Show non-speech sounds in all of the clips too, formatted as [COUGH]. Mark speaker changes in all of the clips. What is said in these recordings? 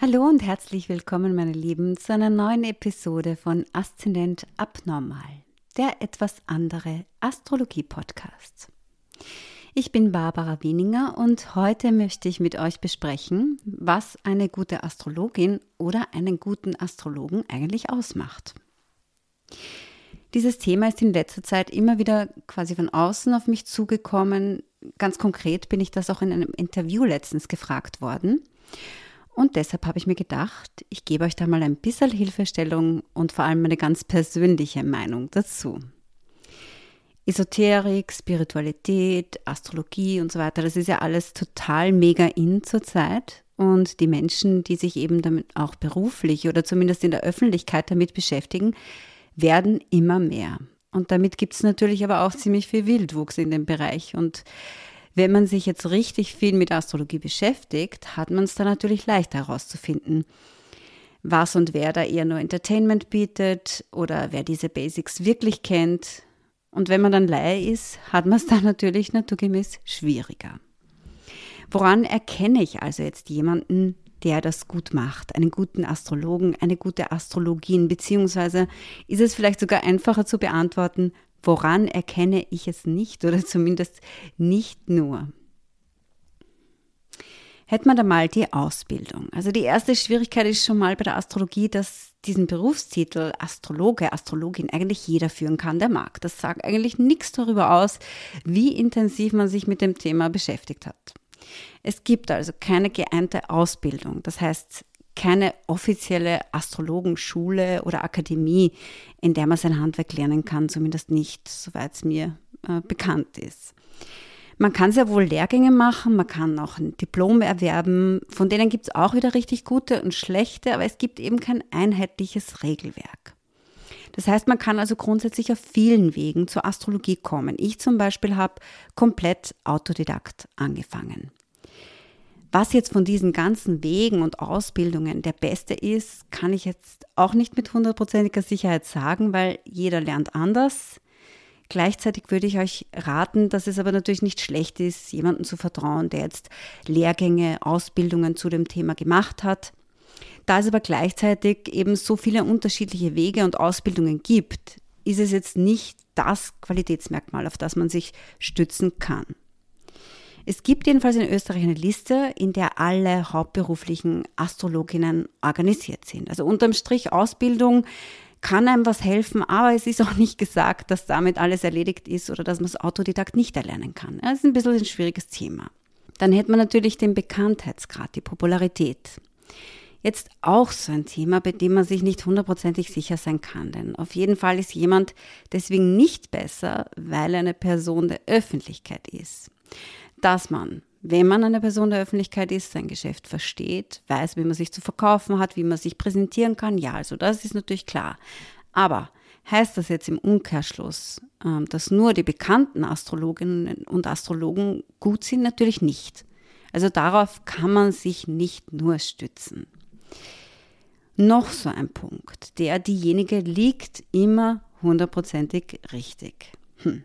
Speaker 1: Hallo und herzlich willkommen, meine Lieben, zu einer neuen Episode von Aszendent Abnormal, der etwas andere Astrologie-Podcast. Ich bin Barbara Wieninger und heute möchte ich mit euch besprechen, was eine gute Astrologin oder einen guten Astrologen eigentlich ausmacht. Dieses Thema ist in letzter Zeit immer wieder quasi von außen auf mich zugekommen. Ganz konkret bin ich das auch in einem Interview letztens gefragt worden. Und deshalb habe ich mir gedacht, ich gebe euch da mal ein bisschen Hilfestellung und vor allem eine ganz persönliche Meinung dazu. Esoterik, Spiritualität, Astrologie und so weiter, das ist ja alles total mega in zurzeit. Und die Menschen, die sich eben damit auch beruflich oder zumindest in der Öffentlichkeit damit beschäftigen, werden immer mehr. Und damit gibt es natürlich aber auch ziemlich viel Wildwuchs in dem Bereich. Und wenn man sich jetzt richtig viel mit Astrologie beschäftigt, hat man es dann natürlich leicht herauszufinden, was und wer da eher nur Entertainment bietet oder wer diese Basics wirklich kennt. Und wenn man dann Laie ist, hat man es dann natürlich naturgemäß schwieriger. Woran erkenne ich also jetzt jemanden, der das gut macht, einen guten Astrologen, eine gute Astrologin, beziehungsweise ist es vielleicht sogar einfacher zu beantworten, Woran erkenne ich es nicht oder [LAUGHS] zumindest nicht nur? Hätte man da mal die Ausbildung. Also die erste Schwierigkeit ist schon mal bei der Astrologie, dass diesen Berufstitel Astrologe, Astrologin eigentlich jeder führen kann, der mag. Das sagt eigentlich nichts darüber aus, wie intensiv man sich mit dem Thema beschäftigt hat. Es gibt also keine geeinte Ausbildung. Das heißt, keine offizielle Astrologenschule oder Akademie, in der man sein Handwerk lernen kann, zumindest nicht, soweit es mir äh, bekannt ist. Man kann sehr wohl Lehrgänge machen, man kann auch ein Diplom erwerben, von denen gibt es auch wieder richtig gute und schlechte, aber es gibt eben kein einheitliches Regelwerk. Das heißt, man kann also grundsätzlich auf vielen Wegen zur Astrologie kommen. Ich zum Beispiel habe komplett autodidakt angefangen. Was jetzt von diesen ganzen Wegen und Ausbildungen der beste ist, kann ich jetzt auch nicht mit hundertprozentiger Sicherheit sagen, weil jeder lernt anders. Gleichzeitig würde ich euch raten, dass es aber natürlich nicht schlecht ist, jemanden zu vertrauen, der jetzt Lehrgänge, Ausbildungen zu dem Thema gemacht hat. Da es aber gleichzeitig eben so viele unterschiedliche Wege und Ausbildungen gibt, ist es jetzt nicht das Qualitätsmerkmal, auf das man sich stützen kann. Es gibt jedenfalls in Österreich eine Liste, in der alle hauptberuflichen Astrologinnen organisiert sind. Also unterm Strich Ausbildung kann einem was helfen, aber es ist auch nicht gesagt, dass damit alles erledigt ist oder dass man es Autodidakt nicht erlernen kann. Das ist ein bisschen ein schwieriges Thema. Dann hätte man natürlich den Bekanntheitsgrad, die Popularität. Jetzt auch so ein Thema, bei dem man sich nicht hundertprozentig sicher sein kann. Denn auf jeden Fall ist jemand deswegen nicht besser, weil er eine Person der Öffentlichkeit ist dass man, wenn man eine Person der Öffentlichkeit ist, sein Geschäft versteht, weiß, wie man sich zu verkaufen hat, wie man sich präsentieren kann, ja, also das ist natürlich klar. Aber heißt das jetzt im Umkehrschluss, ähm, dass nur die bekannten Astrologinnen und Astrologen gut sind? Natürlich nicht. Also darauf kann man sich nicht nur stützen. Noch so ein Punkt, der diejenige liegt immer hundertprozentig richtig. Hm.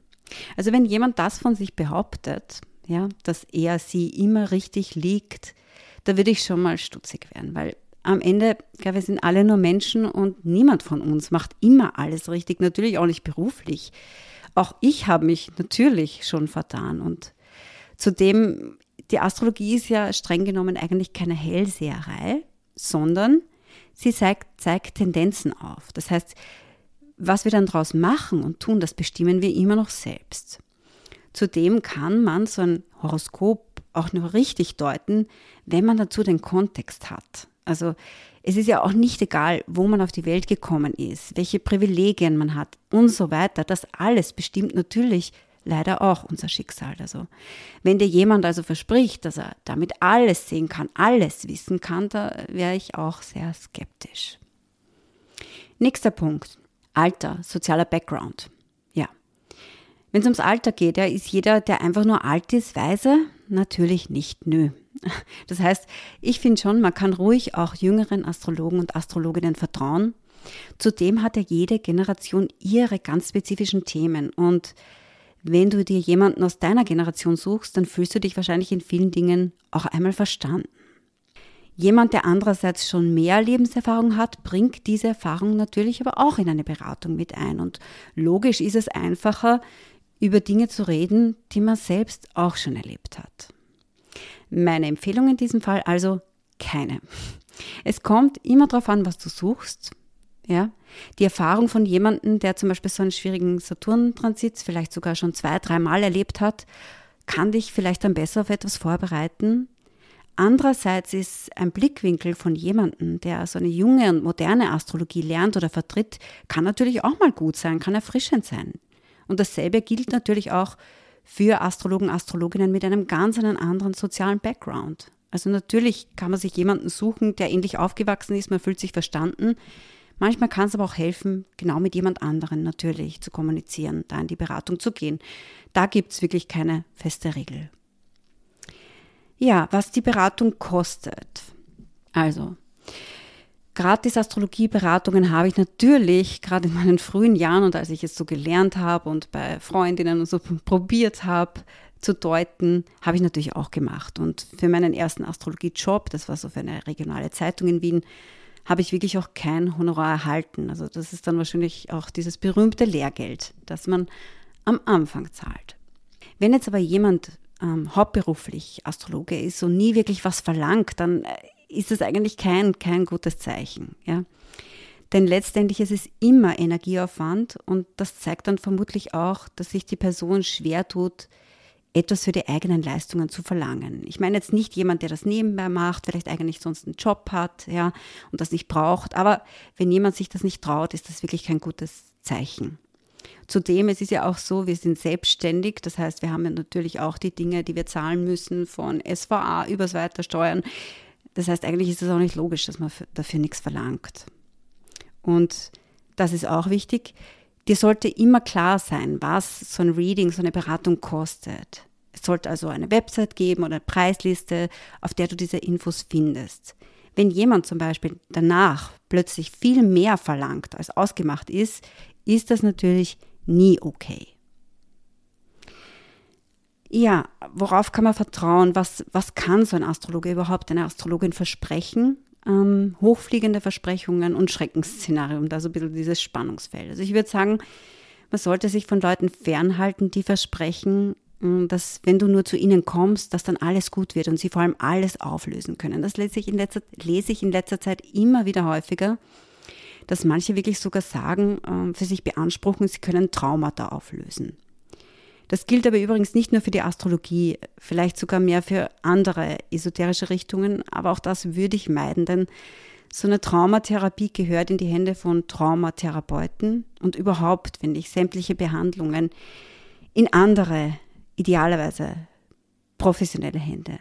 Speaker 1: Also wenn jemand das von sich behauptet, ja, dass er sie immer richtig liegt, da würde ich schon mal stutzig werden, weil am Ende, ja, wir sind alle nur Menschen und niemand von uns macht immer alles richtig, natürlich auch nicht beruflich. Auch ich habe mich natürlich schon vertan und zudem, die Astrologie ist ja streng genommen eigentlich keine Hellseherei, sondern sie zeigt, zeigt Tendenzen auf. Das heißt, was wir dann daraus machen und tun, das bestimmen wir immer noch selbst. Zudem kann man so ein Horoskop auch nur richtig deuten, wenn man dazu den Kontext hat. Also es ist ja auch nicht egal, wo man auf die Welt gekommen ist, welche Privilegien man hat und so weiter. Das alles bestimmt natürlich leider auch unser Schicksal. Also wenn dir jemand also verspricht, dass er damit alles sehen kann, alles wissen kann, da wäre ich auch sehr skeptisch. Nächster Punkt. Alter, sozialer Background. Wenn es ums Alter geht, ja, ist jeder, der einfach nur alt ist, weise? Natürlich nicht, nö. [LAUGHS] Das heißt, ich finde schon, man kann ruhig auch jüngeren Astrologen und Astrologinnen vertrauen. Zudem hat ja jede Generation ihre ganz spezifischen Themen und wenn du dir jemanden aus deiner Generation suchst, dann fühlst du dich wahrscheinlich in vielen Dingen auch einmal verstanden. Jemand, der andererseits schon mehr Lebenserfahrung hat, bringt diese Erfahrung natürlich aber auch in eine Beratung mit ein. Und logisch ist es einfacher, über Dinge zu reden, die man selbst auch schon erlebt hat. Meine Empfehlung in diesem Fall also keine. Es kommt immer darauf an, was du suchst. Ja, die Erfahrung von jemandem, der zum Beispiel so einen schwierigen Saturn-Transit vielleicht sogar schon zwei, dreimal erlebt hat, kann dich vielleicht dann besser auf etwas vorbereiten. Andererseits ist ein Blickwinkel von jemandem, der so eine junge und moderne Astrologie lernt oder vertritt, kann natürlich auch mal gut sein, kann erfrischend sein. Und dasselbe gilt natürlich auch für Astrologen, Astrologinnen mit einem ganz anderen sozialen Background. Also natürlich kann man sich jemanden suchen, der ähnlich aufgewachsen ist, man fühlt sich verstanden. Manchmal kann es aber auch helfen, genau mit jemand anderen natürlich zu kommunizieren, da in die Beratung zu gehen. Da gibt es wirklich keine feste Regel. Ja, was die Beratung kostet. Also, gratis Astrologieberatungen habe ich natürlich gerade in meinen frühen Jahren und als ich es so gelernt habe und bei Freundinnen und so probiert habe zu deuten, habe ich natürlich auch gemacht. Und für meinen ersten Astrologiejob, das war so für eine regionale Zeitung in Wien, habe ich wirklich auch kein Honorar erhalten. Also das ist dann wahrscheinlich auch dieses berühmte Lehrgeld, das man am Anfang zahlt. Wenn jetzt aber jemand ähm, hauptberuflich Astrologe ist und nie wirklich was verlangt, dann äh, ist das eigentlich kein, kein gutes Zeichen. Ja? Denn letztendlich ist es immer Energieaufwand und das zeigt dann vermutlich auch, dass sich die Person schwer tut, etwas für die eigenen Leistungen zu verlangen. Ich meine jetzt nicht jemand, der das nebenbei macht, vielleicht eigentlich sonst einen Job hat, ja, und das nicht braucht, aber wenn jemand sich das nicht traut, ist das wirklich kein gutes Zeichen. Zudem, es ist ja auch so, wir sind selbstständig, das heißt, wir haben ja natürlich auch die Dinge, die wir zahlen müssen von SVA übers Weitersteuern. Das heißt, eigentlich ist es auch nicht logisch, dass man dafür nichts verlangt. Und das ist auch wichtig. Dir sollte immer klar sein, was so ein Reading, so eine Beratung kostet. Es sollte also eine Website geben oder eine Preisliste, auf der du diese Infos findest. Wenn jemand zum Beispiel danach plötzlich viel mehr verlangt, als ausgemacht ist, ist das natürlich nie okay. Ja, worauf kann man vertrauen? Was, was kann so ein Astrologe überhaupt, eine Astrologin versprechen? Ähm, hochfliegende Versprechungen und Schreckensszenarien, da so ein bisschen dieses Spannungsfeld. Also ich würde sagen, man sollte sich von Leuten fernhalten, die versprechen, mm, dass wenn du nur zu ihnen kommst, dass dann alles gut wird und sie vor allem alles auflösen können. Das lese ich in letzter, lese ich in letzter Zeit immer wieder häufiger, dass manche wirklich sogar sagen, ähm, für sich beanspruchen, sie können Traumata auflösen. Das gilt aber übrigens nicht nur für die Astrologie, vielleicht sogar mehr für andere esoterische Richtungen, aber auch das würde ich meiden, denn so eine Traumatherapie gehört in die Hände von Traumatherapeuten und überhaupt, finde ich, sämtliche Behandlungen in andere, idealerweise professionelle Hände.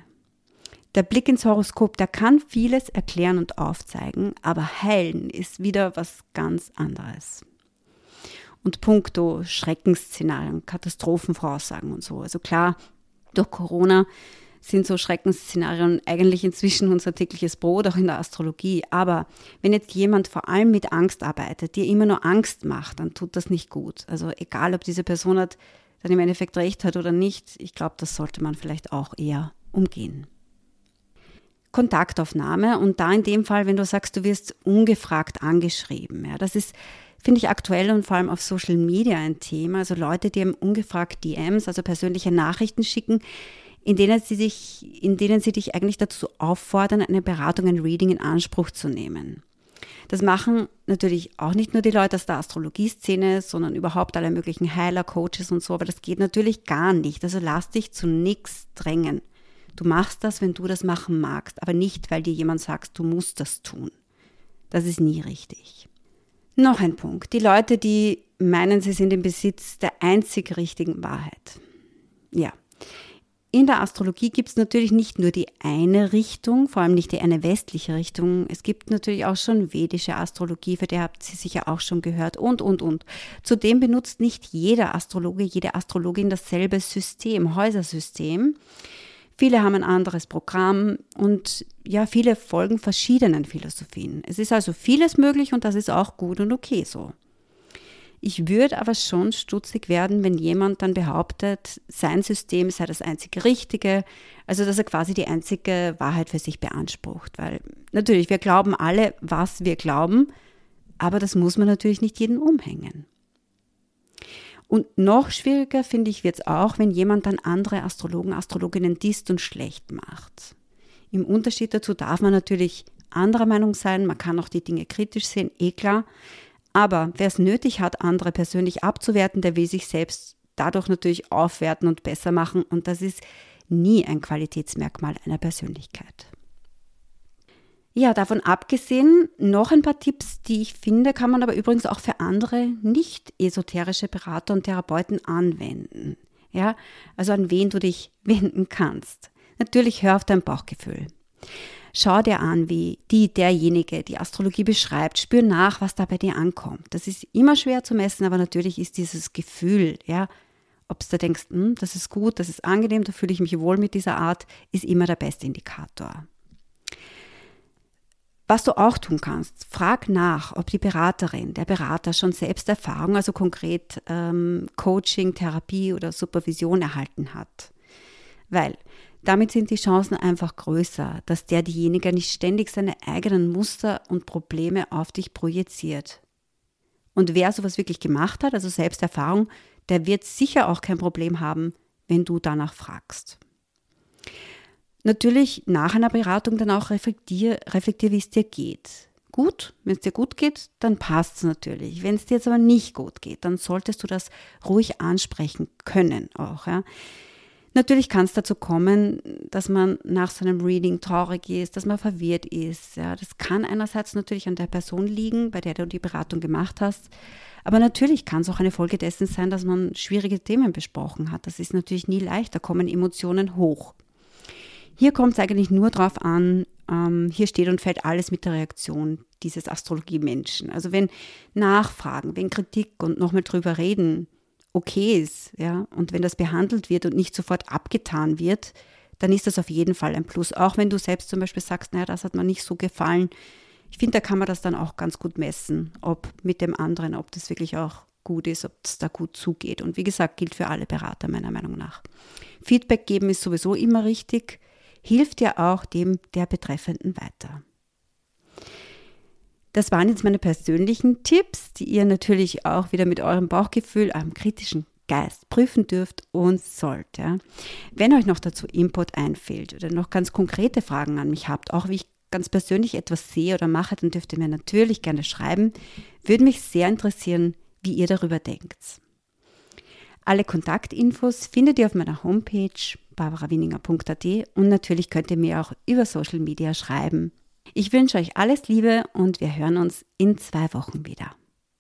Speaker 1: Der Blick ins Horoskop, der kann vieles erklären und aufzeigen, aber heilen ist wieder was ganz anderes und puncto Schreckensszenarien, Katastrophenvoraussagen und so. Also klar, durch Corona sind so Schreckensszenarien eigentlich inzwischen unser tägliches Brot, auch in der Astrologie. Aber wenn jetzt jemand vor allem mit Angst arbeitet, dir immer nur Angst macht, dann tut das nicht gut. Also egal, ob diese Person hat, dann im Endeffekt recht hat oder nicht, ich glaube, das sollte man vielleicht auch eher umgehen. Kontaktaufnahme und da in dem Fall, wenn du sagst, du wirst ungefragt angeschrieben. Ja, das ist finde ich aktuell und vor allem auf Social Media ein Thema. Also Leute, die einem ungefragt DMs, also persönliche Nachrichten schicken, in denen sie sich, in denen sie dich eigentlich dazu auffordern, eine Beratung, ein Reading in Anspruch zu nehmen. Das machen natürlich auch nicht nur die Leute aus der Astrologieszene, sondern überhaupt alle möglichen Heiler, Coaches und so, aber das geht natürlich gar nicht. Also lass dich zu nichts drängen. Du machst das, wenn du das machen magst, aber nicht, weil dir jemand sagt, du musst das tun. Das ist nie richtig. Noch ein Punkt. Die Leute, die meinen, sie sind im Besitz der einzig richtigen Wahrheit. Ja. In der Astrologie gibt es natürlich nicht nur die eine Richtung, vor allem nicht die eine westliche Richtung. Es gibt natürlich auch schon vedische Astrologie, für die habt ihr sicher auch schon gehört und, und, und. Zudem benutzt nicht jeder Astrologe, jede Astrologin dasselbe System, Häusersystem. Viele haben ein anderes Programm und ja, viele folgen verschiedenen Philosophien. Es ist also vieles möglich und das ist auch gut und okay so. Ich würde aber schon stutzig werden, wenn jemand dann behauptet, sein System sei das einzige Richtige, also dass er quasi die einzige Wahrheit für sich beansprucht. Weil natürlich, wir glauben alle, was wir glauben, aber das muss man natürlich nicht jedem umhängen. Und noch schwieriger finde ich wird es auch, wenn jemand dann andere Astrologen, Astrologinnen disst und schlecht macht. Im Unterschied dazu darf man natürlich anderer Meinung sein, man kann auch die Dinge kritisch sehen, eh klar. Aber wer es nötig hat, andere persönlich abzuwerten, der will sich selbst dadurch natürlich aufwerten und besser machen. Und das ist nie ein Qualitätsmerkmal einer Persönlichkeit. Ja, davon abgesehen, noch ein paar Tipps, die ich finde, kann man aber übrigens auch für andere nicht esoterische Berater und Therapeuten anwenden. Ja, also an wen du dich [LAUGHS] wenden kannst. Natürlich hör auf dein Bauchgefühl. Schau dir an, wie die, derjenige die Astrologie beschreibt. Spür nach, was da bei dir ankommt. Das ist immer schwer zu messen, aber natürlich ist dieses Gefühl, ja, ob du denkst, hm, das ist gut, das ist angenehm, da fühle ich mich wohl mit dieser Art, ist immer der beste Indikator. Was du auch tun kannst, frag nach, ob die Beraterin, der Berater schon selbst Erfahrung, also konkret ähm, Coaching, Therapie oder Supervision erhalten hat. Weil damit sind die Chancen einfach größer, dass der diejenige nicht ständig seine eigenen Muster und Probleme auf dich projiziert. Und wer sowas wirklich gemacht hat, also Selbsterfahrung, der wird sicher auch kein Problem haben, wenn du danach fragst. Natürlich nach einer Beratung dann auch reflektier, reflektier wie es dir geht. Gut, wenn es dir gut geht, dann passt es natürlich. Wenn es dir jetzt aber nicht gut geht, dann solltest du das ruhig ansprechen können auch. Ja. Natürlich kann es dazu kommen, dass man nach so einem Reading traurig ist, dass man verwirrt ist. Ja. Das kann einerseits natürlich an der Person liegen, bei der du die Beratung gemacht hast. Aber natürlich kann es auch eine Folge dessen sein, dass man schwierige Themen besprochen hat. Das ist natürlich nie leicht, da kommen Emotionen hoch. Hier kommt es eigentlich nur darauf an, ähm, hier steht und fällt alles mit der Reaktion dieses Astrologie-Menschen. Also wenn Nachfragen, wenn Kritik und nochmal drüber reden okay ist, ja, und wenn das behandelt wird und nicht sofort abgetan wird, dann ist das auf jeden Fall ein Plus. Auch wenn du selbst zum Beispiel sagst, naja, das hat mir nicht so gefallen. Ich finde, da kann man das dann auch ganz gut messen, ob mit dem anderen, ob das wirklich auch gut ist, ob es da gut zugeht. Und wie gesagt, gilt für alle Berater meiner Meinung nach. Feedback geben ist sowieso immer richtig, hilft ja auch dem der Betreffenden weiter. Das waren jetzt meine persönlichen Tipps, die ihr natürlich auch wieder mit eurem Bauchgefühl, eurem kritischen Geist prüfen dürft und sollt. Ja. Wenn euch noch dazu Input einfällt oder noch ganz konkrete Fragen an mich habt, auch wie ich ganz persönlich etwas sehe oder mache, dann dürft ihr mir natürlich gerne schreiben. Würde mich sehr interessieren, wie ihr darüber denkt. Alle Kontaktinfos findet ihr auf meiner Homepage barbarawinninger.at und natürlich könnt ihr mir auch über Social Media schreiben ich wünsche euch alles Liebe und wir hören uns in zwei Wochen wieder.